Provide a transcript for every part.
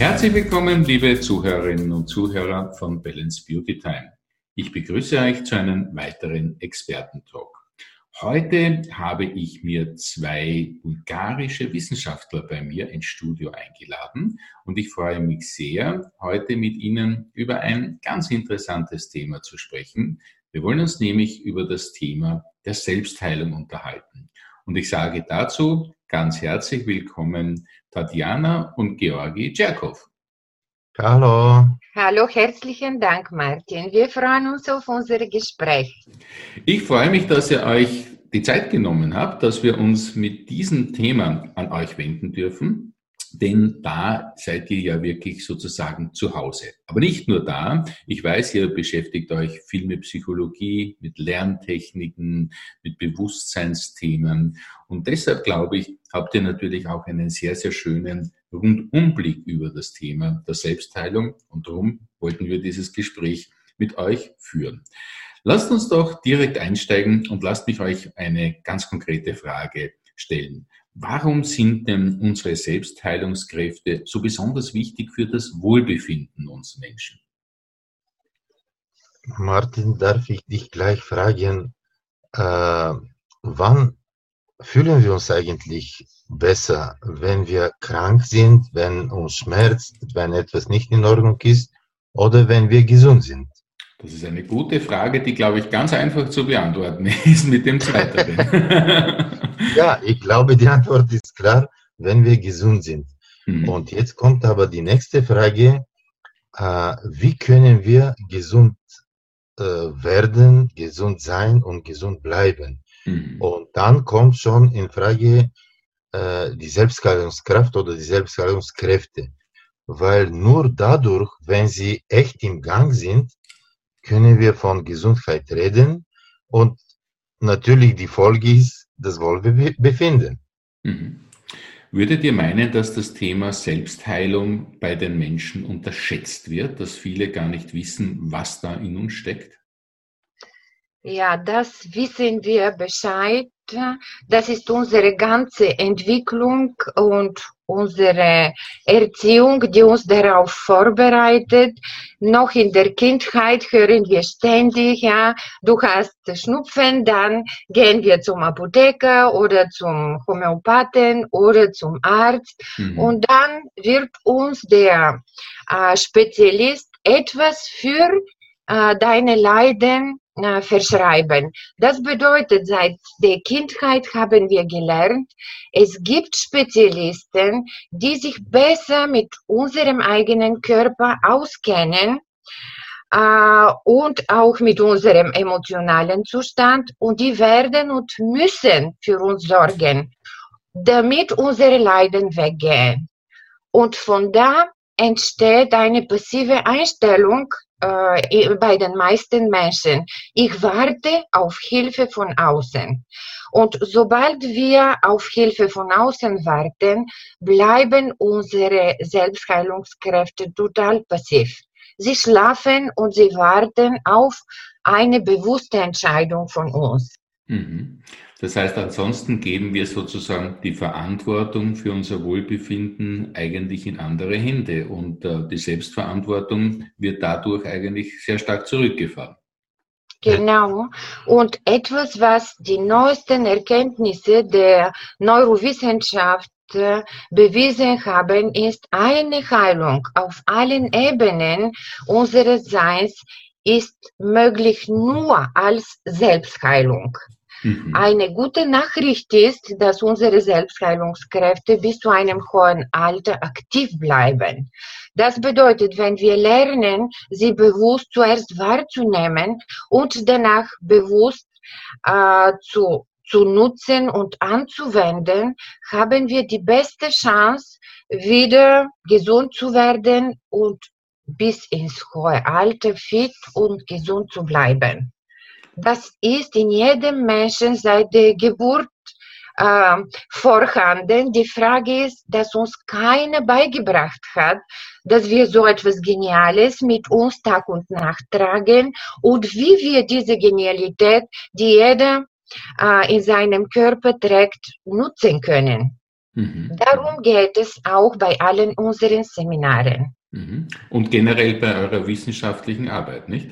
Herzlich willkommen, liebe Zuhörerinnen und Zuhörer von Balance Beauty Time. Ich begrüße euch zu einem weiteren Expertentalk. Heute habe ich mir zwei bulgarische Wissenschaftler bei mir ins Studio eingeladen und ich freue mich sehr, heute mit Ihnen über ein ganz interessantes Thema zu sprechen. Wir wollen uns nämlich über das Thema der Selbstheilung unterhalten. Und ich sage dazu ganz herzlich willkommen Tatjana und Georgi Tscherkow. Hallo. Hallo, herzlichen Dank, Martin. Wir freuen uns auf unser Gespräch. Ich freue mich, dass ihr euch die Zeit genommen habt, dass wir uns mit diesem Thema an euch wenden dürfen. Denn da seid ihr ja wirklich sozusagen zu Hause. Aber nicht nur da. Ich weiß, ihr beschäftigt euch viel mit Psychologie, mit Lerntechniken, mit Bewusstseinsthemen. Und deshalb glaube ich, habt ihr natürlich auch einen sehr, sehr schönen Rundumblick über das Thema der Selbstheilung. Und darum wollten wir dieses Gespräch mit euch führen. Lasst uns doch direkt einsteigen und lasst mich euch eine ganz konkrete Frage stellen. Warum sind denn unsere Selbstheilungskräfte so besonders wichtig für das Wohlbefinden uns Menschen? Martin, darf ich dich gleich fragen, äh, wann fühlen wir uns eigentlich besser, wenn wir krank sind, wenn uns schmerzt, wenn etwas nicht in Ordnung ist oder wenn wir gesund sind? Das ist eine gute Frage, die, glaube ich, ganz einfach zu beantworten ist mit dem Zweiteren. ja, ich glaube, die Antwort ist klar, wenn wir gesund sind. Mhm. Und jetzt kommt aber die nächste Frage, äh, wie können wir gesund äh, werden, gesund sein und gesund bleiben? Mhm. Und dann kommt schon in Frage äh, die Selbstheilungskraft oder die Selbstheilungskräfte. Weil nur dadurch, wenn sie echt im Gang sind, können wir von Gesundheit reden und natürlich die Folge ist das Wohlbefinden. Mhm. Würdet ihr meinen, dass das Thema Selbstheilung bei den Menschen unterschätzt wird, dass viele gar nicht wissen, was da in uns steckt? Ja, das wissen wir Bescheid. Das ist unsere ganze Entwicklung und unsere Erziehung, die uns darauf vorbereitet. Noch in der Kindheit hören wir ständig, ja, du hast Schnupfen, dann gehen wir zum Apotheker oder zum Homöopathen oder zum Arzt mhm. und dann wird uns der äh, Spezialist etwas für äh, deine Leiden äh, verschreiben. Das bedeutet, seit der Kindheit haben wir gelernt, es gibt Spezialisten, die sich besser mit unserem eigenen Körper auskennen äh, und auch mit unserem emotionalen Zustand und die werden und müssen für uns sorgen, damit unsere Leiden weggehen. Und von da entsteht eine passive Einstellung äh, bei den meisten Menschen. Ich warte auf Hilfe von außen. Und sobald wir auf Hilfe von außen warten, bleiben unsere Selbstheilungskräfte total passiv. Sie schlafen und sie warten auf eine bewusste Entscheidung von uns. Mhm. Das heißt, ansonsten geben wir sozusagen die Verantwortung für unser Wohlbefinden eigentlich in andere Hände und äh, die Selbstverantwortung wird dadurch eigentlich sehr stark zurückgefahren. Genau. Und etwas, was die neuesten Erkenntnisse der Neurowissenschaft äh, bewiesen haben, ist eine Heilung auf allen Ebenen unseres Seins ist möglich nur als Selbstheilung. Mhm. Eine gute Nachricht ist, dass unsere Selbstheilungskräfte bis zu einem hohen Alter aktiv bleiben. Das bedeutet, wenn wir lernen, sie bewusst zuerst wahrzunehmen und danach bewusst äh, zu, zu nutzen und anzuwenden, haben wir die beste Chance, wieder gesund zu werden und bis ins hohe Alter fit und gesund zu bleiben das ist in jedem Menschen seit der Geburt äh, vorhanden. Die Frage ist, dass uns keiner beigebracht hat, dass wir so etwas Geniales mit uns Tag und Nacht tragen und wie wir diese Genialität, die jeder äh, in seinem Körper trägt, nutzen können. Mhm. Darum geht es auch bei allen unseren Seminaren. Mhm. Und generell bei eurer wissenschaftlichen Arbeit, nicht?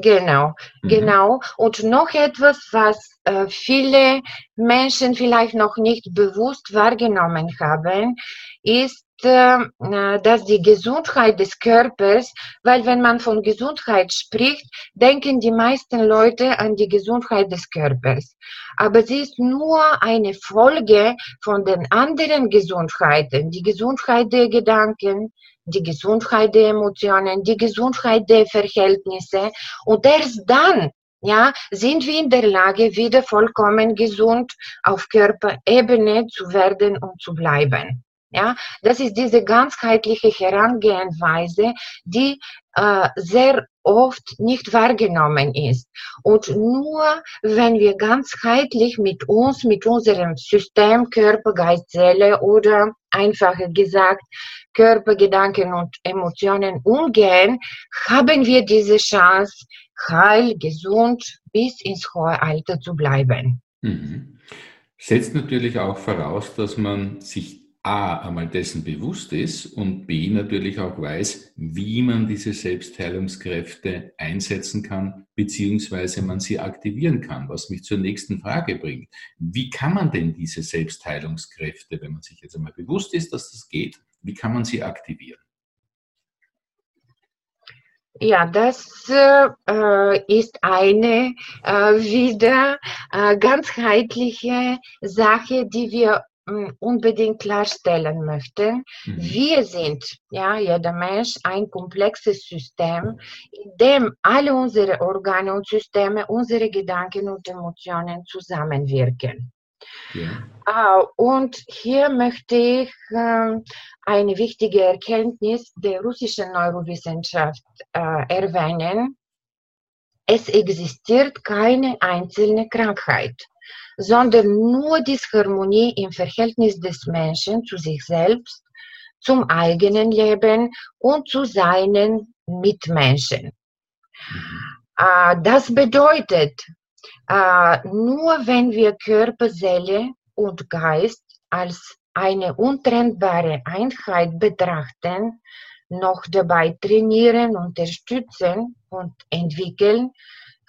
Genau, mhm. genau. Und noch etwas, was äh, viele Menschen vielleicht noch nicht bewusst wahrgenommen haben, ist, äh, dass die Gesundheit des Körpers, weil wenn man von Gesundheit spricht, denken die meisten Leute an die Gesundheit des Körpers. Aber sie ist nur eine Folge von den anderen Gesundheiten, die Gesundheit der Gedanken, die Gesundheit der Emotionen, die Gesundheit der Verhältnisse. Und erst dann ja, sind wir in der Lage, wieder vollkommen gesund auf Körperebene zu werden und zu bleiben. Ja, das ist diese ganzheitliche Herangehensweise, die äh, sehr oft nicht wahrgenommen ist. Und nur wenn wir ganzheitlich mit uns, mit unserem System Körper, Geist, Seele oder einfacher gesagt Körper, Gedanken und Emotionen umgehen, haben wir diese Chance, heil, gesund bis ins hohe Alter zu bleiben. Mhm. Setzt natürlich auch voraus, dass man sich A einmal dessen bewusst ist und B natürlich auch weiß, wie man diese Selbstheilungskräfte einsetzen kann, beziehungsweise man sie aktivieren kann, was mich zur nächsten Frage bringt. Wie kann man denn diese Selbstheilungskräfte, wenn man sich jetzt einmal bewusst ist, dass das geht, wie kann man sie aktivieren? Ja, das äh, ist eine äh, wieder äh, ganzheitliche Sache, die wir unbedingt klarstellen möchten. Mhm. Wir sind, ja, jeder Mensch, ein komplexes System, in dem alle unsere Organe und Systeme, unsere Gedanken und Emotionen zusammenwirken. Ja. Und hier möchte ich ähm, eine wichtige Erkenntnis der russischen Neurowissenschaft äh, erwähnen. Es existiert keine einzelne Krankheit sondern nur Disharmonie im Verhältnis des Menschen zu sich selbst, zum eigenen Leben und zu seinen Mitmenschen. Äh, das bedeutet, äh, nur wenn wir Körper, Seele und Geist als eine untrennbare Einheit betrachten, noch dabei trainieren, unterstützen und entwickeln,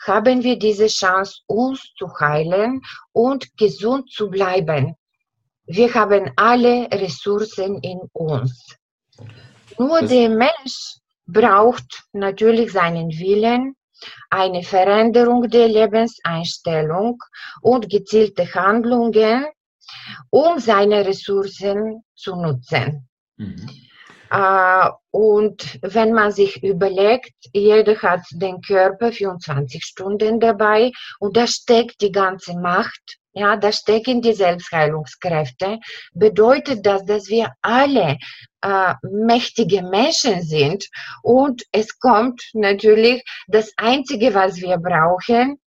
haben wir diese Chance, uns zu heilen und gesund zu bleiben. Wir haben alle Ressourcen in uns. Nur das der Mensch braucht natürlich seinen Willen, eine Veränderung der Lebenseinstellung und gezielte Handlungen, um seine Ressourcen zu nutzen. Mhm. Äh, und wenn man sich überlegt, jeder hat den Körper 24 Stunden dabei und da steckt die ganze Macht, ja, da stecken die Selbstheilungskräfte, bedeutet das, dass wir alle äh, mächtige Menschen sind und es kommt natürlich das Einzige, was wir brauchen,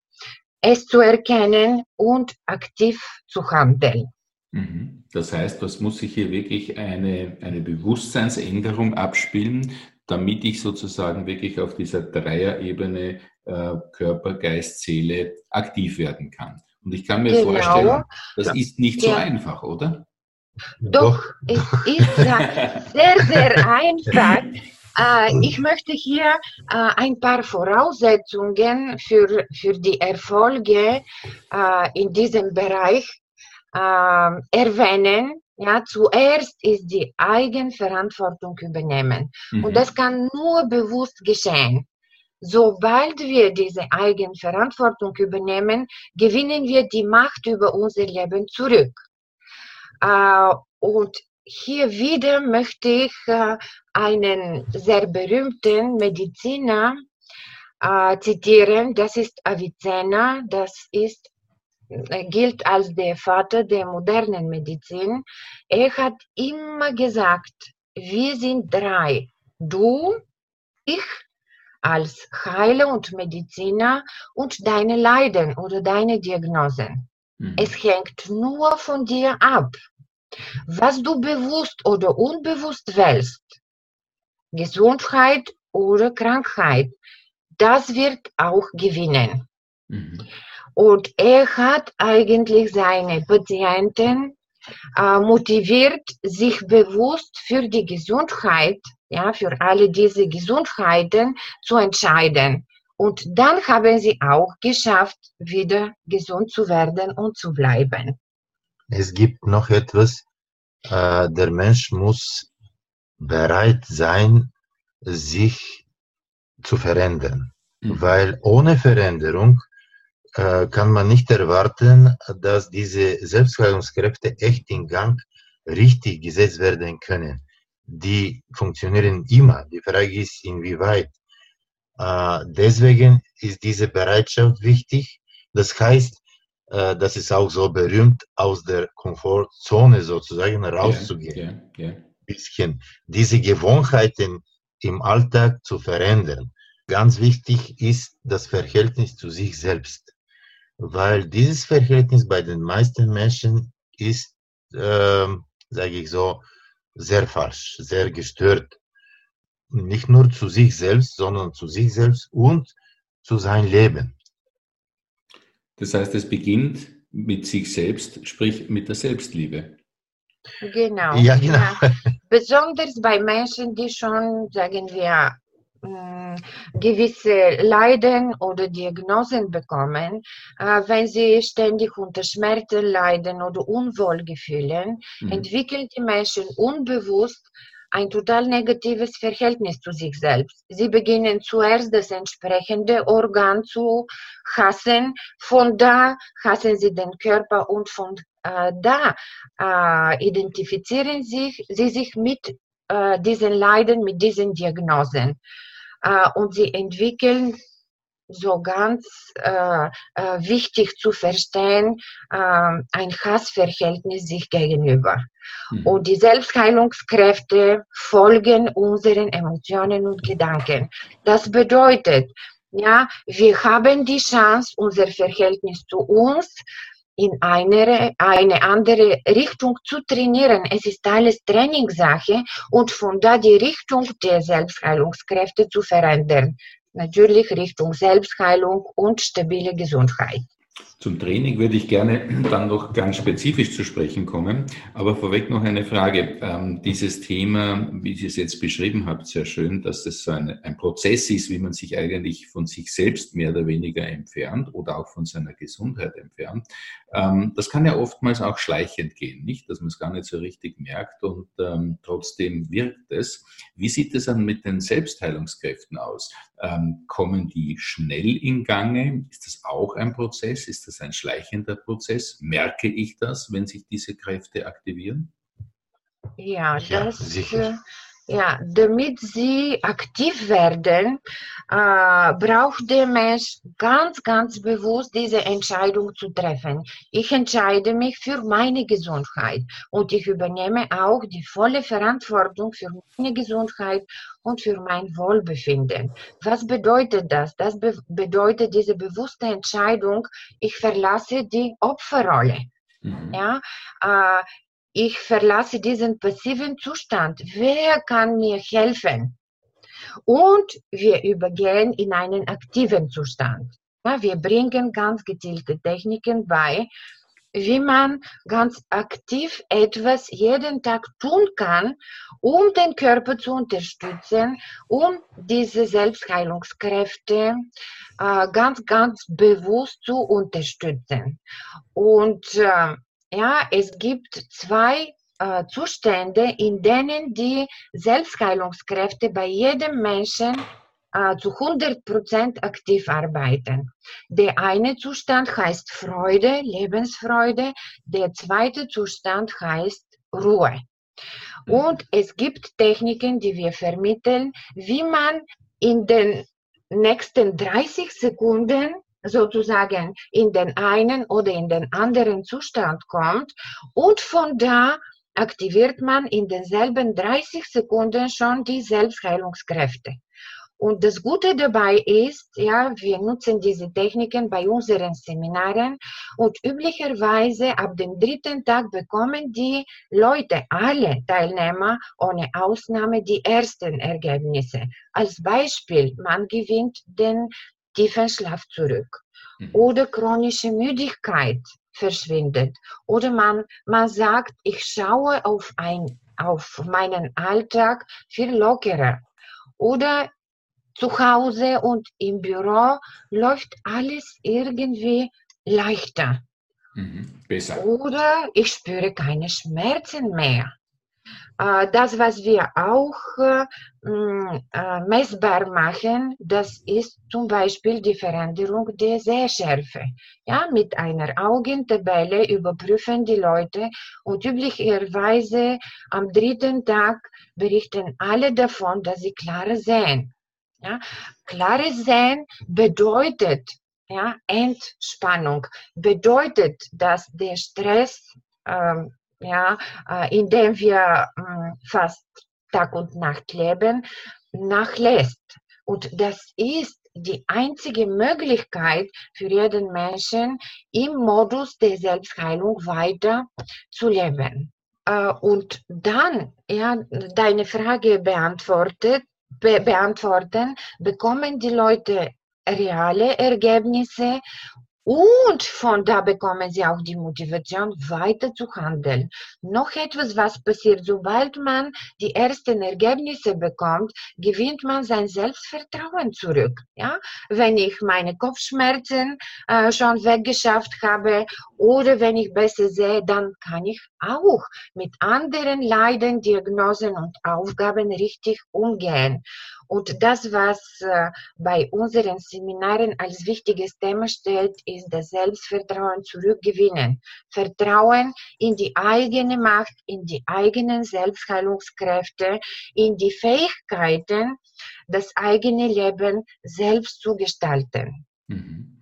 es zu erkennen und aktiv zu handeln. Mhm. Das heißt, was muss sich hier wirklich eine, eine Bewusstseinsänderung abspielen, damit ich sozusagen wirklich auf dieser Dreierebene äh, Körper, Geist, Seele aktiv werden kann. Und ich kann mir genau. vorstellen, das ja. ist nicht so ja. einfach, oder? Doch, es ist sehr, sehr einfach. Äh, ich möchte hier äh, ein paar Voraussetzungen für, für die Erfolge äh, in diesem Bereich äh, erwähnen. Ja, zuerst ist die Eigenverantwortung übernehmen. Mhm. Und das kann nur bewusst geschehen. Sobald wir diese Eigenverantwortung übernehmen, gewinnen wir die Macht über unser Leben zurück. Äh, und hier wieder möchte ich äh, einen sehr berühmten Mediziner äh, zitieren. Das ist Avicenna. Das ist gilt als der Vater der modernen Medizin. Er hat immer gesagt, wir sind drei. Du, ich als Heiler und Mediziner und deine Leiden oder deine Diagnosen. Mhm. Es hängt nur von dir ab, was du bewusst oder unbewusst wählst. Gesundheit oder Krankheit, das wird auch gewinnen. Mhm. Und er hat eigentlich seine Patienten äh, motiviert, sich bewusst für die Gesundheit, ja, für alle diese Gesundheiten zu entscheiden. Und dann haben sie auch geschafft, wieder gesund zu werden und zu bleiben. Es gibt noch etwas, äh, der Mensch muss bereit sein, sich zu verändern. Mhm. Weil ohne Veränderung kann man nicht erwarten, dass diese Selbstheilungskräfte echt in Gang richtig gesetzt werden können. Die funktionieren immer. Die Frage ist, inwieweit. Äh, deswegen ist diese Bereitschaft wichtig. Das heißt, äh, das ist auch so berühmt, aus der Komfortzone sozusagen rauszugehen. Yeah, yeah, yeah. Bisschen diese Gewohnheiten im Alltag zu verändern. Ganz wichtig ist das Verhältnis zu sich selbst, weil dieses Verhältnis bei den meisten Menschen ist, äh, sage ich so, sehr falsch, sehr gestört. Nicht nur zu sich selbst, sondern zu sich selbst und zu seinem Leben. Das heißt, es beginnt mit sich selbst, sprich mit der Selbstliebe. Genau. Ja, genau. Ja. Besonders bei Menschen, die schon, sagen wir, gewisse Leiden oder Diagnosen bekommen, äh, wenn sie ständig unter Schmerzen leiden oder Unwohlgefühlen, mhm. entwickeln die Menschen unbewusst ein total negatives Verhältnis zu sich selbst. Sie beginnen zuerst das entsprechende Organ zu hassen, von da hassen sie den Körper und von äh, da äh, identifizieren sich, sie sich mit äh, diesen Leiden, mit diesen Diagnosen. Äh, und sie entwickeln so ganz äh, äh, wichtig zu verstehen, äh, ein Hassverhältnis sich gegenüber. Mhm. Und die Selbstheilungskräfte folgen unseren Emotionen und Gedanken. Das bedeutet, ja, wir haben die Chance, unser Verhältnis zu uns in eine, eine andere Richtung zu trainieren. Es ist alles Trainingssache und von da die Richtung der Selbstheilungskräfte zu verändern natürlich Richtung Selbstheilung und stabile Gesundheit. Zum Training würde ich gerne dann noch ganz spezifisch zu sprechen kommen. Aber vorweg noch eine Frage. Ähm, dieses Thema, wie Sie es jetzt beschrieben habt, sehr schön, dass das so ein, ein, Prozess ist, wie man sich eigentlich von sich selbst mehr oder weniger entfernt oder auch von seiner Gesundheit entfernt. Ähm, das kann ja oftmals auch schleichend gehen, nicht? Dass man es gar nicht so richtig merkt und ähm, trotzdem wirkt es. Wie sieht es dann mit den Selbstheilungskräften aus? Ähm, kommen die schnell in Gange? Ist das auch ein Prozess? Ist das ein schleichender Prozess? Merke ich das, wenn sich diese Kräfte aktivieren? Ja, das, ja, sicher. Ja, damit sie aktiv werden, äh, braucht der Mensch ganz, ganz bewusst diese Entscheidung zu treffen. Ich entscheide mich für meine Gesundheit und ich übernehme auch die volle Verantwortung für meine Gesundheit und für mein Wohlbefinden. Was bedeutet das? Das be bedeutet diese bewusste Entscheidung, ich verlasse die Opferrolle. Mhm. Ja, äh, ich verlasse diesen passiven Zustand. Wer kann mir helfen? Und wir übergehen in einen aktiven Zustand. Ja, wir bringen ganz gezielte Techniken bei, wie man ganz aktiv etwas jeden Tag tun kann, um den Körper zu unterstützen, um diese Selbstheilungskräfte äh, ganz, ganz bewusst zu unterstützen. Und äh, ja, es gibt zwei äh, Zustände, in denen die Selbstheilungskräfte bei jedem Menschen äh, zu 100% aktiv arbeiten. Der eine Zustand heißt Freude, Lebensfreude, der zweite Zustand heißt Ruhe. Mhm. Und es gibt Techniken, die wir vermitteln, wie man in den nächsten 30 Sekunden sozusagen in den einen oder in den anderen Zustand kommt und von da aktiviert man in denselben 30 Sekunden schon die Selbstheilungskräfte. Und das Gute dabei ist, ja, wir nutzen diese Techniken bei unseren Seminaren und üblicherweise ab dem dritten Tag bekommen die Leute, alle Teilnehmer ohne Ausnahme, die ersten Ergebnisse. Als Beispiel, man gewinnt den tiefen Schlaf zurück. Mhm. Oder chronische Müdigkeit verschwindet. Oder man, man sagt, ich schaue auf, ein, auf meinen Alltag viel lockerer. Oder zu Hause und im Büro läuft alles irgendwie leichter. Mhm, besser. Oder ich spüre keine Schmerzen mehr. Das, was wir auch äh, äh, messbar machen, das ist zum Beispiel die Veränderung der Sehschärfe. Ja, mit einer Augentabelle überprüfen die Leute und üblicherweise am dritten Tag berichten alle davon, dass sie klarer sehen. Ja, klares Sehen bedeutet ja, Entspannung, bedeutet, dass der Stress ähm, ja, äh, in dem wir äh, fast Tag und Nacht leben, nachlässt. Und das ist die einzige Möglichkeit für jeden Menschen, im Modus der Selbstheilung weiter zu leben. Äh, und dann, ja, deine Frage beantwortet, be beantworten, bekommen die Leute reale Ergebnisse und von da bekommen sie auch die Motivation, weiter zu handeln. Noch etwas, was passiert, sobald man die ersten Ergebnisse bekommt, gewinnt man sein Selbstvertrauen zurück. Ja? Wenn ich meine Kopfschmerzen äh, schon weggeschafft habe oder wenn ich besser sehe, dann kann ich auch mit anderen Leiden, Diagnosen und Aufgaben richtig umgehen. Und das, was bei unseren Seminaren als wichtiges Thema steht, ist das Selbstvertrauen zurückgewinnen. Vertrauen in die eigene Macht, in die eigenen Selbstheilungskräfte, in die Fähigkeiten, das eigene Leben selbst zu gestalten. Mhm.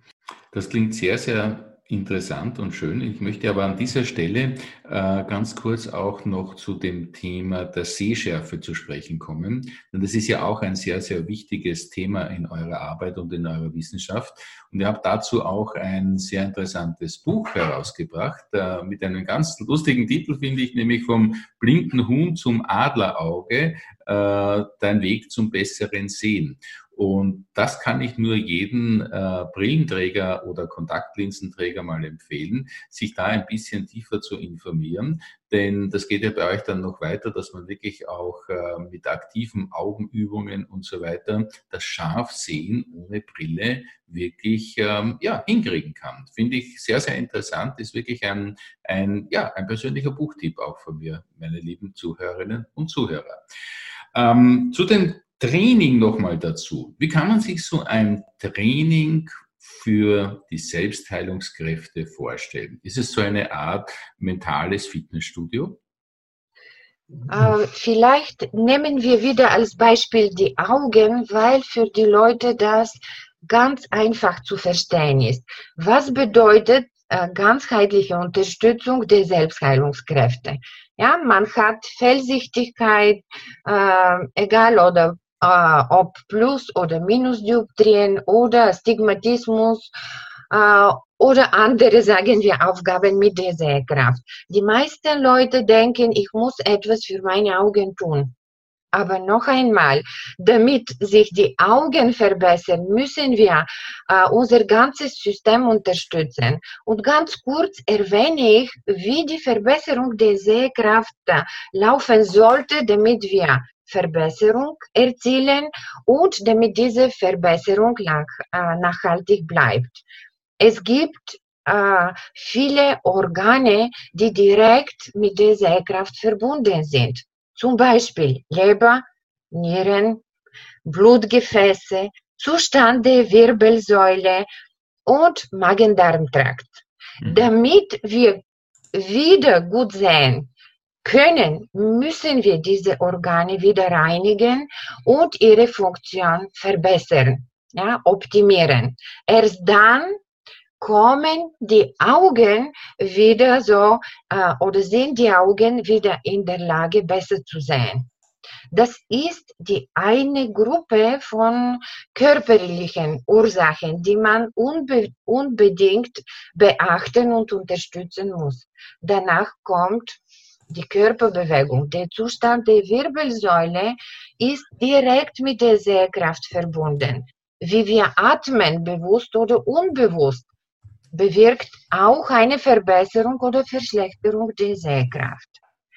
Das klingt sehr, sehr interessant und schön. Ich möchte aber an dieser Stelle äh, ganz kurz auch noch zu dem Thema der Sehschärfe zu sprechen kommen. Denn das ist ja auch ein sehr, sehr wichtiges Thema in eurer Arbeit und in eurer Wissenschaft. Und ihr habt dazu auch ein sehr interessantes Buch herausgebracht äh, mit einem ganz lustigen Titel, finde ich, nämlich vom blinden Huhn zum Adlerauge, äh, dein Weg zum besseren Sehen. Und das kann ich nur jeden äh, Brillenträger oder Kontaktlinsenträger mal empfehlen, sich da ein bisschen tiefer zu informieren. Denn das geht ja bei euch dann noch weiter, dass man wirklich auch äh, mit aktiven Augenübungen und so weiter das Scharfsehen ohne Brille wirklich ähm, ja, hinkriegen kann. Finde ich sehr, sehr interessant. Ist wirklich ein, ein, ja, ein persönlicher Buchtipp auch von mir, meine lieben Zuhörerinnen und Zuhörer. Ähm, zu den Training nochmal dazu. Wie kann man sich so ein Training für die Selbstheilungskräfte vorstellen? Ist es so eine Art mentales Fitnessstudio? Äh, vielleicht nehmen wir wieder als Beispiel die Augen, weil für die Leute das ganz einfach zu verstehen ist. Was bedeutet äh, ganzheitliche Unterstützung der Selbstheilungskräfte? Ja, man hat Fellsichtigkeit, äh, egal oder äh, ob Plus- oder Minusdioptrien oder Stigmatismus äh, oder andere, sagen wir, Aufgaben mit der Sehkraft. Die meisten Leute denken, ich muss etwas für meine Augen tun. Aber noch einmal, damit sich die Augen verbessern, müssen wir äh, unser ganzes System unterstützen. Und ganz kurz erwähne ich, wie die Verbesserung der Sehkraft äh, laufen sollte, damit wir Verbesserung erzielen und damit diese Verbesserung lang, äh, nachhaltig bleibt. Es gibt äh, viele Organe, die direkt mit der Sehkraft verbunden sind. Zum Beispiel Leber, Nieren, Blutgefäße, Zustand der Wirbelsäule und Magen-Darm-Trakt. Mhm. Damit wir wieder gut sehen, können, müssen wir diese Organe wieder reinigen und ihre Funktion verbessern, ja, optimieren. Erst dann kommen die Augen wieder so äh, oder sind die Augen wieder in der Lage, besser zu sehen. Das ist die eine Gruppe von körperlichen Ursachen, die man unbe unbedingt beachten und unterstützen muss. Danach kommt die Körperbewegung, der Zustand der Wirbelsäule ist direkt mit der Sehkraft verbunden. Wie wir atmen, bewusst oder unbewusst, bewirkt auch eine Verbesserung oder Verschlechterung der Sehkraft.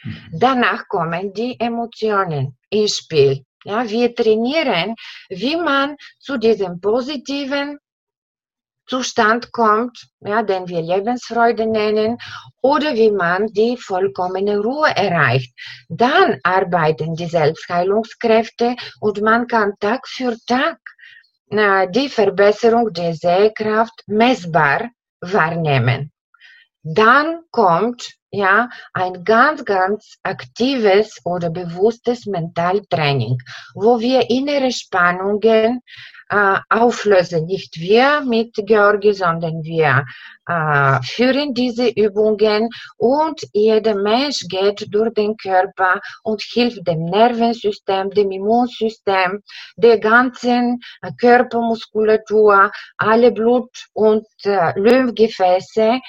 Mhm. Danach kommen die Emotionen ins Spiel. Ja, wir trainieren, wie man zu diesem positiven Zustand kommt, ja, den wir Lebensfreude nennen, oder wie man die vollkommene Ruhe erreicht. Dann arbeiten die Selbstheilungskräfte und man kann Tag für Tag na, die Verbesserung der Sehkraft messbar wahrnehmen. Dann kommt ja ein ganz, ganz aktives oder bewusstes Mentaltraining, wo wir innere Spannungen äh, auflösen. Nicht wir mit Georgi, sondern wir äh, führen diese Übungen und jeder Mensch geht durch den Körper und hilft dem Nervensystem, dem Immunsystem, der ganzen äh, Körpermuskulatur, alle Blut- und äh, Lymphgefäße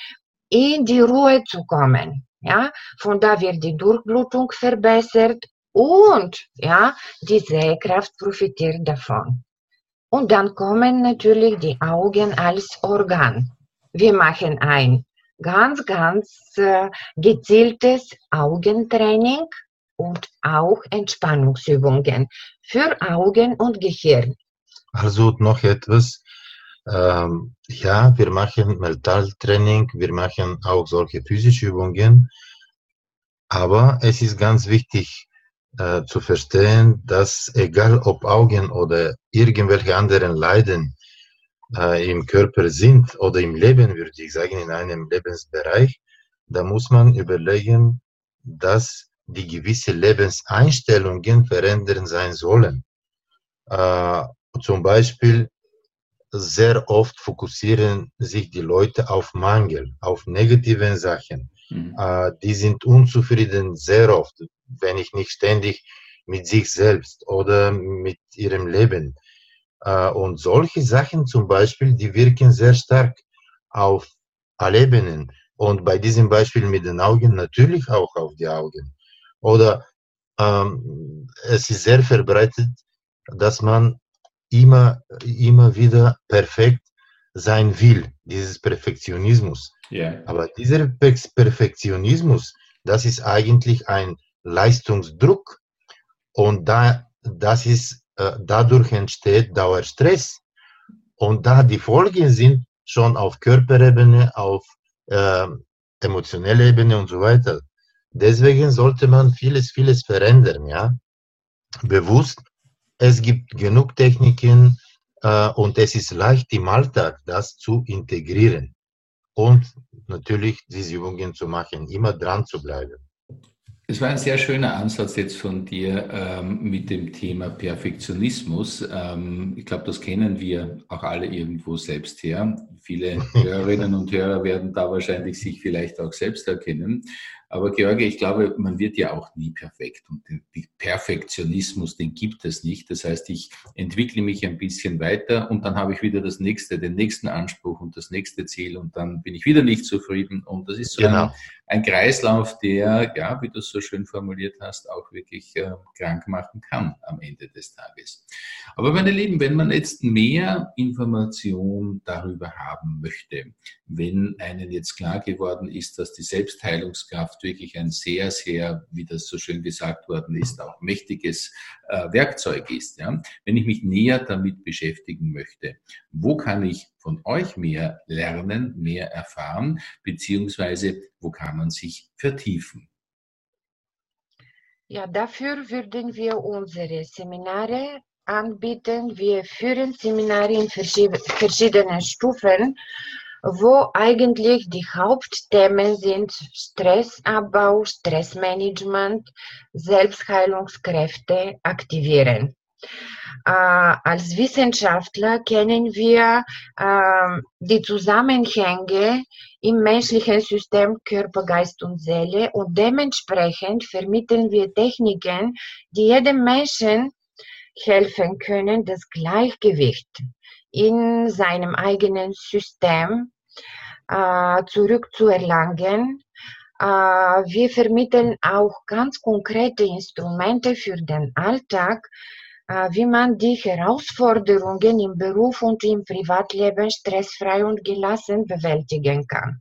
in die Ruhe zu kommen. Ja, von da wird die Durchblutung verbessert und ja, die Sehkraft profitiert davon. Und dann kommen natürlich die Augen als Organ. Wir machen ein ganz, ganz äh, gezieltes Augentraining und auch Entspannungsübungen für Augen und Gehirn. Also noch etwas. Ähm, ja, wir machen Mentaltraining, wir machen auch solche physische Übungen. Aber es ist ganz wichtig, äh, zu verstehen, dass egal ob Augen oder irgendwelche anderen Leiden äh, im Körper sind oder im Leben, würde ich sagen, in einem Lebensbereich, da muss man überlegen, dass die gewisse Lebenseinstellungen verändern sein sollen. Äh, zum Beispiel sehr oft fokussieren sich die Leute auf Mangel, auf negativen Sachen. Mhm. Äh, die sind unzufrieden sehr oft, wenn ich nicht ständig mit sich selbst oder mit ihrem Leben. Äh, und solche Sachen zum Beispiel, die wirken sehr stark auf alle Ebenen. Und bei diesem Beispiel mit den Augen natürlich auch auf die Augen. Oder ähm, es ist sehr verbreitet, dass man immer, immer wieder perfekt sein will, dieses Perfektionismus. Yeah. Aber dieser Perfektionismus, das ist eigentlich ein Leistungsdruck und da, das ist, äh, dadurch entsteht Dauerstress. Und da die Folgen sind schon auf Körperebene, auf äh, emotionelle Ebene und so weiter. Deswegen sollte man vieles, vieles verändern, ja. Bewusst. Es gibt genug Techniken äh, und es ist leicht im Alltag, das zu integrieren und natürlich diese Übungen zu machen, immer dran zu bleiben. Es war ein sehr schöner Ansatz jetzt von dir ähm, mit dem Thema Perfektionismus. Ähm, ich glaube, das kennen wir auch alle irgendwo selbst her. Viele Hörerinnen und Hörer werden da wahrscheinlich sich vielleicht auch selbst erkennen. Aber George, ich glaube, man wird ja auch nie perfekt. Und den Perfektionismus, den gibt es nicht. Das heißt, ich entwickle mich ein bisschen weiter und dann habe ich wieder das nächste, den nächsten Anspruch und das nächste Ziel und dann bin ich wieder nicht zufrieden. Und das ist so genau. ein, ein, Kreislauf, der, ja, wie du es so schön formuliert hast, auch wirklich äh, krank machen kann am Ende des Tages. Aber meine Lieben, wenn man jetzt mehr Information darüber haben möchte, wenn einem jetzt klar geworden ist, dass die Selbstheilungskraft wirklich ein sehr, sehr, wie das so schön gesagt worden ist, auch mächtiges äh, Werkzeug ist. Ja? Wenn ich mich näher damit beschäftigen möchte, wo kann ich von euch mehr lernen, mehr erfahren, beziehungsweise wo kann man sich vertiefen? Ja, dafür würden wir unsere Seminare anbieten. Wir führen Seminare in verschiedenen Stufen wo eigentlich die Hauptthemen sind Stressabbau, Stressmanagement, Selbstheilungskräfte aktivieren. Äh, als Wissenschaftler kennen wir äh, die Zusammenhänge im menschlichen System Körper, Geist und Seele und dementsprechend vermitteln wir Techniken, die jedem Menschen helfen können, das Gleichgewicht in seinem eigenen System äh, zurückzuerlangen. Äh, wir vermitteln auch ganz konkrete Instrumente für den Alltag, äh, wie man die Herausforderungen im Beruf und im Privatleben stressfrei und gelassen bewältigen kann.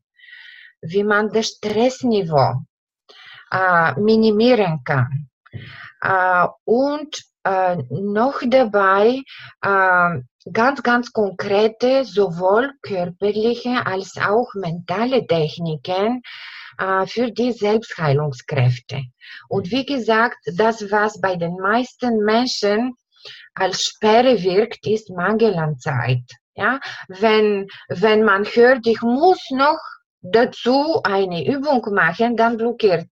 Wie man das Stressniveau minimieren kann. Und äh, noch dabei äh, ganz, ganz konkrete, sowohl körperliche als auch mentale Techniken äh, für die Selbstheilungskräfte. Und wie gesagt, das, was bei den meisten Menschen als Sperre wirkt, ist Mangel an Zeit. Ja, wenn, wenn man hört, ich muss noch dazu eine Übung machen, dann blockiert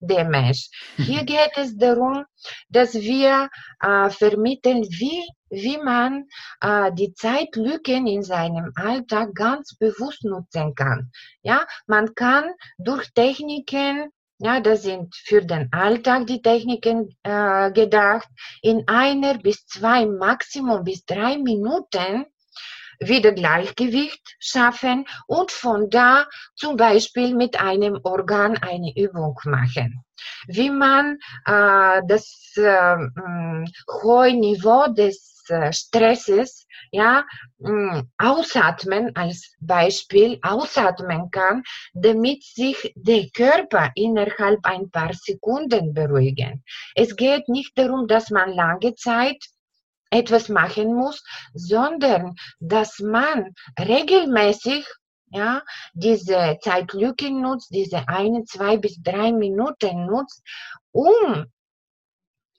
der Mensch. Hier geht es darum, dass wir äh, vermitteln, wie, wie man äh, die Zeitlücken in seinem Alltag ganz bewusst nutzen kann. Ja, man kann durch Techniken ja, das sind für den Alltag die Techniken äh, gedacht. In einer bis zwei, Maximum bis drei Minuten wieder Gleichgewicht schaffen und von da zum Beispiel mit einem Organ eine Übung machen. Wie man äh, das äh, hohe Niveau des äh, Stresses ja, mh, ausatmen als Beispiel ausatmen kann, damit sich der Körper innerhalb ein paar Sekunden beruhigen. Es geht nicht darum, dass man lange Zeit etwas machen muss, sondern dass man regelmäßig ja, diese Zeitlücken nutzt, diese eine, zwei bis drei Minuten nutzt, um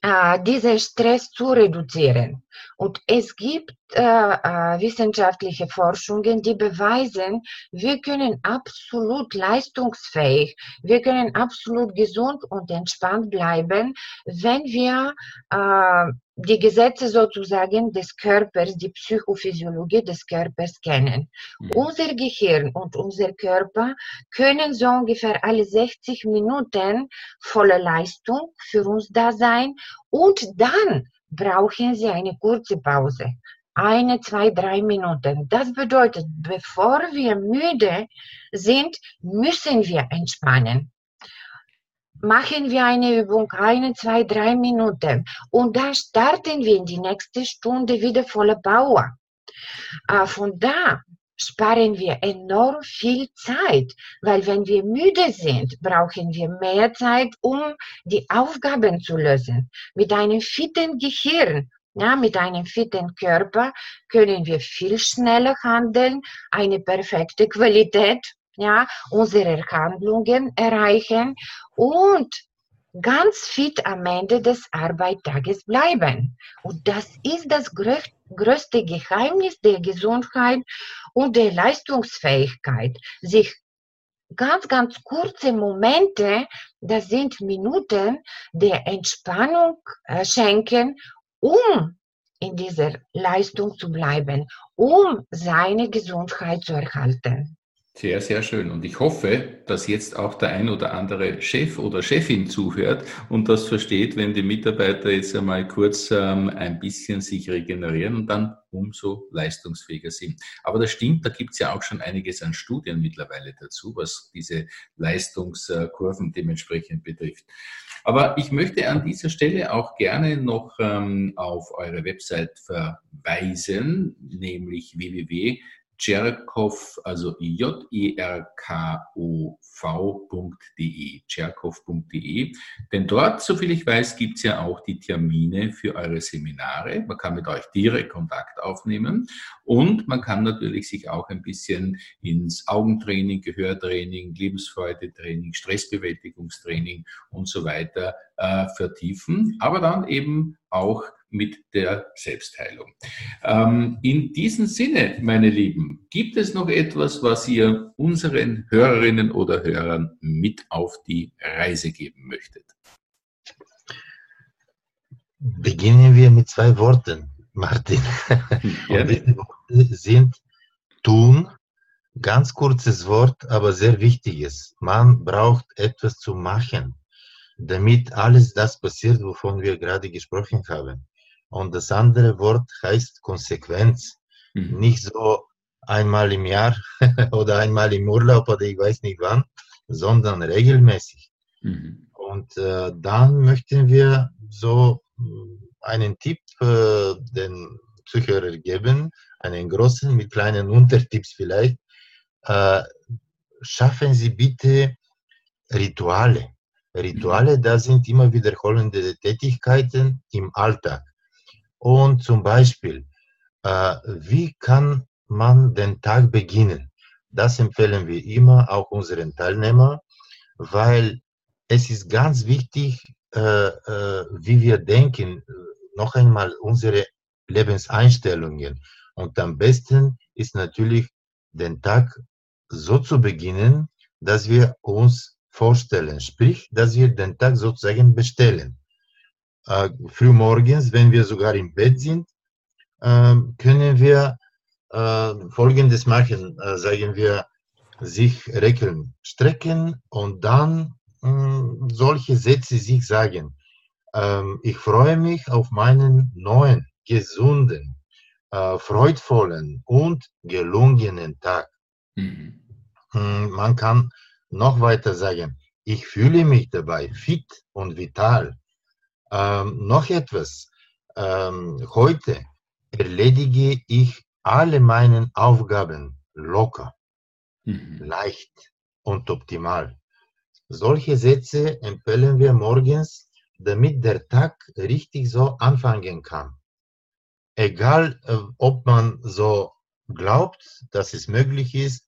äh, diesen Stress zu reduzieren. Und es gibt äh, äh, wissenschaftliche Forschungen, die beweisen, wir können absolut leistungsfähig, wir können absolut gesund und entspannt bleiben, wenn wir äh, die Gesetze sozusagen des Körpers, die Psychophysiologie des Körpers kennen. Mhm. Unser Gehirn und unser Körper können so ungefähr alle 60 Minuten voller Leistung für uns da sein und dann brauchen sie eine kurze Pause. Eine, zwei, drei Minuten. Das bedeutet, bevor wir müde sind, müssen wir entspannen machen wir eine Übung, eine, zwei, drei Minuten und dann starten wir in die nächste Stunde wieder voller Power. Äh, von da sparen wir enorm viel Zeit, weil wenn wir müde sind, brauchen wir mehr Zeit, um die Aufgaben zu lösen. Mit einem fitten Gehirn ja, mit einem fitten Körper können wir viel schneller handeln, eine perfekte Qualität ja, unsere Handlungen erreichen und ganz fit am Ende des Arbeitstages bleiben. Und das ist das größte Geheimnis der Gesundheit und der Leistungsfähigkeit, sich ganz, ganz kurze Momente, das sind Minuten der Entspannung äh, schenken, um in dieser Leistung zu bleiben, um seine Gesundheit zu erhalten. Sehr, sehr schön. Und ich hoffe, dass jetzt auch der ein oder andere Chef oder Chefin zuhört und das versteht, wenn die Mitarbeiter jetzt einmal kurz ähm, ein bisschen sich regenerieren und dann umso leistungsfähiger sind. Aber das stimmt, da gibt es ja auch schon einiges an Studien mittlerweile dazu, was diese Leistungskurven dementsprechend betrifft. Aber ich möchte an dieser Stelle auch gerne noch ähm, auf eure Website verweisen, nämlich www Cherkov, also J-E-R-K-O-V.de, cherkov.de. Denn dort, soviel ich weiß, gibt es ja auch die Termine für eure Seminare. Man kann mit euch direkt Kontakt aufnehmen und man kann natürlich sich auch ein bisschen ins Augentraining, Gehörtraining, Lebensfreude-Training, Stressbewältigungstraining und so weiter äh, vertiefen. Aber dann eben auch mit der Selbstheilung. Ähm, in diesem Sinne, meine Lieben, gibt es noch etwas, was ihr unseren Hörerinnen oder Hörern mit auf die Reise geben möchtet? Beginnen wir mit zwei Worten, Martin. Und diese Worte sind tun, ganz kurzes Wort, aber sehr wichtiges. Man braucht etwas zu machen, damit alles das passiert, wovon wir gerade gesprochen haben. Und das andere Wort heißt Konsequenz. Mhm. Nicht so einmal im Jahr oder einmal im Urlaub oder ich weiß nicht wann, sondern regelmäßig. Mhm. Und äh, dann möchten wir so einen Tipp äh, den Zuhörer geben, einen großen mit kleinen Untertipps vielleicht. Äh, schaffen Sie bitte Rituale. Rituale, das sind immer wiederholende Tätigkeiten im Alltag. Und zum Beispiel, äh, wie kann man den Tag beginnen? Das empfehlen wir immer auch unseren Teilnehmern, weil es ist ganz wichtig, äh, äh, wie wir denken, noch einmal unsere Lebenseinstellungen. Und am besten ist natürlich, den Tag so zu beginnen, dass wir uns vorstellen, sprich, dass wir den Tag sozusagen bestellen. Äh, frühmorgens, wenn wir sogar im Bett sind, äh, können wir äh, Folgendes machen, äh, sagen wir, sich regeln, strecken und dann mh, solche Sätze sich sagen. Ähm, ich freue mich auf meinen neuen, gesunden, äh, freudvollen und gelungenen Tag. Mhm. Man kann noch weiter sagen, ich fühle mich dabei fit und vital. Ähm, noch etwas, ähm, heute erledige ich alle meine Aufgaben locker, mhm. leicht und optimal. Solche Sätze empfehlen wir morgens, damit der Tag richtig so anfangen kann. Egal, äh, ob man so glaubt, dass es möglich ist,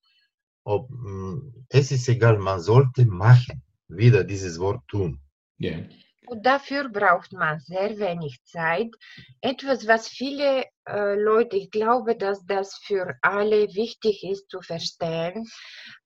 ob, mm, es ist egal, man sollte machen, wieder dieses Wort tun. Yeah. Und dafür braucht man sehr wenig Zeit. Etwas, was viele äh, Leute, ich glaube, dass das für alle wichtig ist zu verstehen.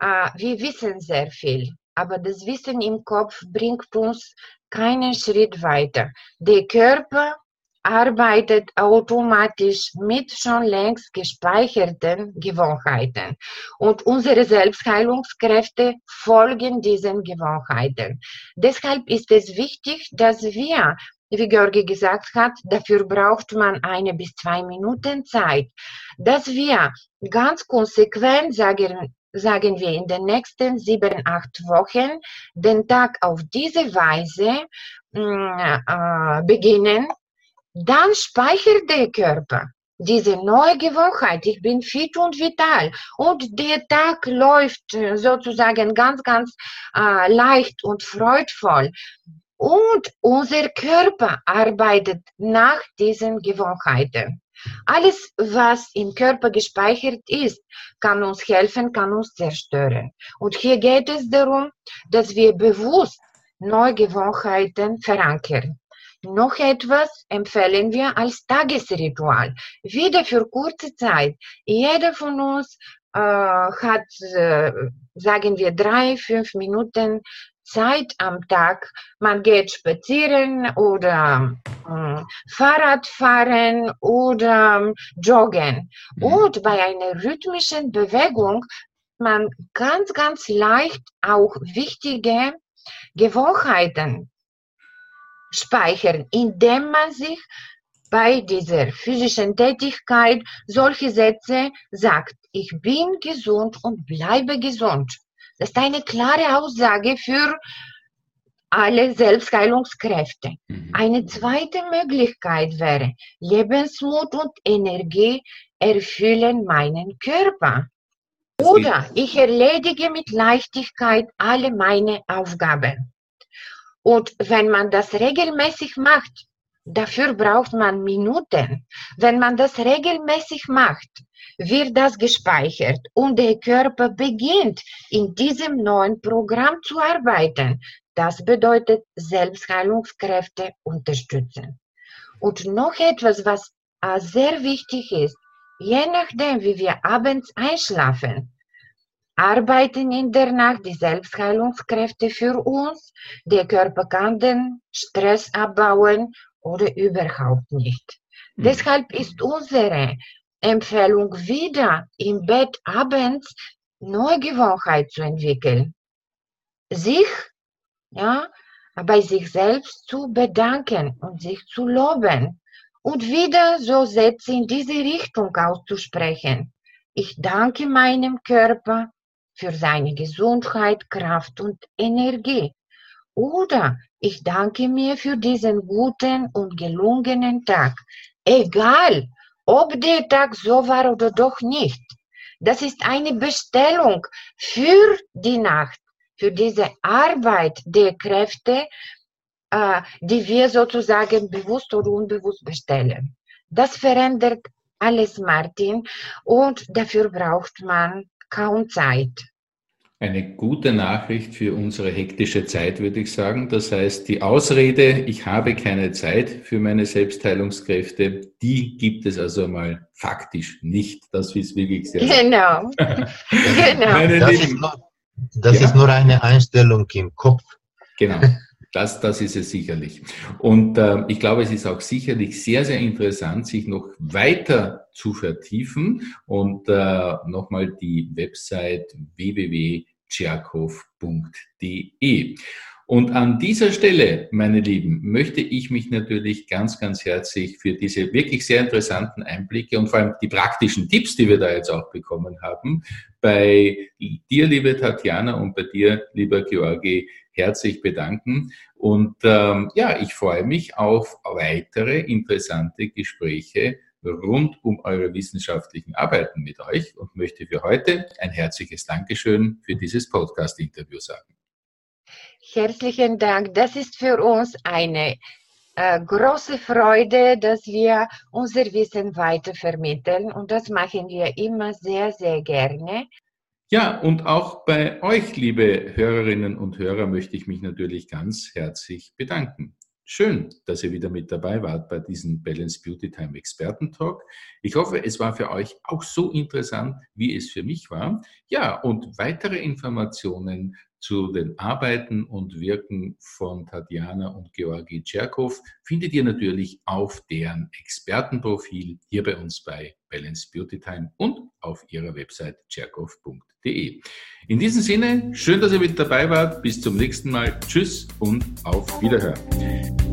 Äh, wir wissen sehr viel, aber das Wissen im Kopf bringt uns keinen Schritt weiter. Der Körper arbeitet automatisch mit schon längst gespeicherten Gewohnheiten. Und unsere Selbstheilungskräfte folgen diesen Gewohnheiten. Deshalb ist es wichtig, dass wir wie Georgi gesagt hat, dafür braucht man eine bis zwei Minuten Zeit, dass wir ganz konsequent sagen, sagen wir in den nächsten sieben, acht Wochen den Tag auf diese Weise mm, äh, beginnen dann speichert der Körper diese neue Gewohnheit. Ich bin fit und vital und der Tag läuft äh, sozusagen ganz, ganz äh, leicht und freudvoll. Und unser Körper arbeitet nach diesen Gewohnheiten. Alles, was im Körper gespeichert ist, kann uns helfen, kann uns zerstören. Und hier geht es darum, dass wir bewusst neue Gewohnheiten verankern. Noch etwas empfehlen wir als Tagesritual. Wieder für kurze Zeit. Jeder von uns äh, hat, äh, sagen wir, drei, fünf Minuten Zeit am Tag. Man geht spazieren oder äh, Fahrrad fahren oder joggen. Mhm. Und bei einer rhythmischen Bewegung man ganz, ganz leicht auch wichtige Gewohnheiten speichern, indem man sich bei dieser physischen Tätigkeit solche Sätze sagt. Ich bin gesund und bleibe gesund. Das ist eine klare Aussage für alle Selbstheilungskräfte. Mhm. Eine zweite Möglichkeit wäre, Lebensmut und Energie erfüllen meinen Körper. Oder ich erledige mit Leichtigkeit alle meine Aufgaben. Und wenn man das regelmäßig macht, dafür braucht man Minuten. Wenn man das regelmäßig macht, wird das gespeichert und der Körper beginnt in diesem neuen Programm zu arbeiten. Das bedeutet Selbstheilungskräfte unterstützen. Und noch etwas, was sehr wichtig ist, je nachdem, wie wir abends einschlafen, arbeiten in der Nacht die Selbstheilungskräfte für uns. Der Körper kann den Stress abbauen oder überhaupt nicht. Mhm. Deshalb ist unsere Empfehlung wieder im Bett abends neue Gewohnheit zu entwickeln. Sich, ja, bei sich selbst zu bedanken und sich zu loben und wieder so Sätze in diese Richtung auszusprechen. Ich danke meinem Körper für seine Gesundheit, Kraft und Energie. Oder ich danke mir für diesen guten und gelungenen Tag. Egal, ob der Tag so war oder doch nicht. Das ist eine Bestellung für die Nacht, für diese Arbeit der Kräfte, äh, die wir sozusagen bewusst oder unbewusst bestellen. Das verändert alles, Martin, und dafür braucht man kaum Zeit. Eine gute Nachricht für unsere hektische Zeit, würde ich sagen. Das heißt, die Ausrede, ich habe keine Zeit für meine Selbstheilungskräfte, die gibt es also mal faktisch nicht. Das ist wirklich sehr. Genau. genau. Das, ist nur, das ja. ist nur eine Einstellung im Kopf. Genau. Das, das ist es sicherlich. Und äh, ich glaube, es ist auch sicherlich sehr, sehr interessant, sich noch weiter zu vertiefen. Und äh, nochmal die Website www.tscherkow.de. Und an dieser Stelle, meine Lieben, möchte ich mich natürlich ganz, ganz herzlich für diese wirklich sehr interessanten Einblicke und vor allem die praktischen Tipps, die wir da jetzt auch bekommen haben, bei dir, liebe Tatjana, und bei dir, lieber Georgi, herzlich bedanken. Und ähm, ja, ich freue mich auf weitere interessante Gespräche rund um eure wissenschaftlichen Arbeiten mit euch und möchte für heute ein herzliches Dankeschön für dieses Podcast-Interview sagen. Herzlichen Dank. Das ist für uns eine äh, große Freude, dass wir unser Wissen weiter vermitteln und das machen wir immer sehr, sehr gerne. Ja, und auch bei euch, liebe Hörerinnen und Hörer, möchte ich mich natürlich ganz herzlich bedanken. Schön, dass ihr wieder mit dabei wart bei diesem Balance Beauty Time Experten Talk. Ich hoffe, es war für euch auch so interessant, wie es für mich war. Ja, und weitere Informationen zu den Arbeiten und Wirken von Tatjana und Georgi Tscherkow findet ihr natürlich auf deren Expertenprofil hier bei uns bei Balance Beauty Time und auf ihrer Website tscherkow.de. In diesem Sinne, schön, dass ihr mit dabei wart. Bis zum nächsten Mal. Tschüss und auf Wiederhören.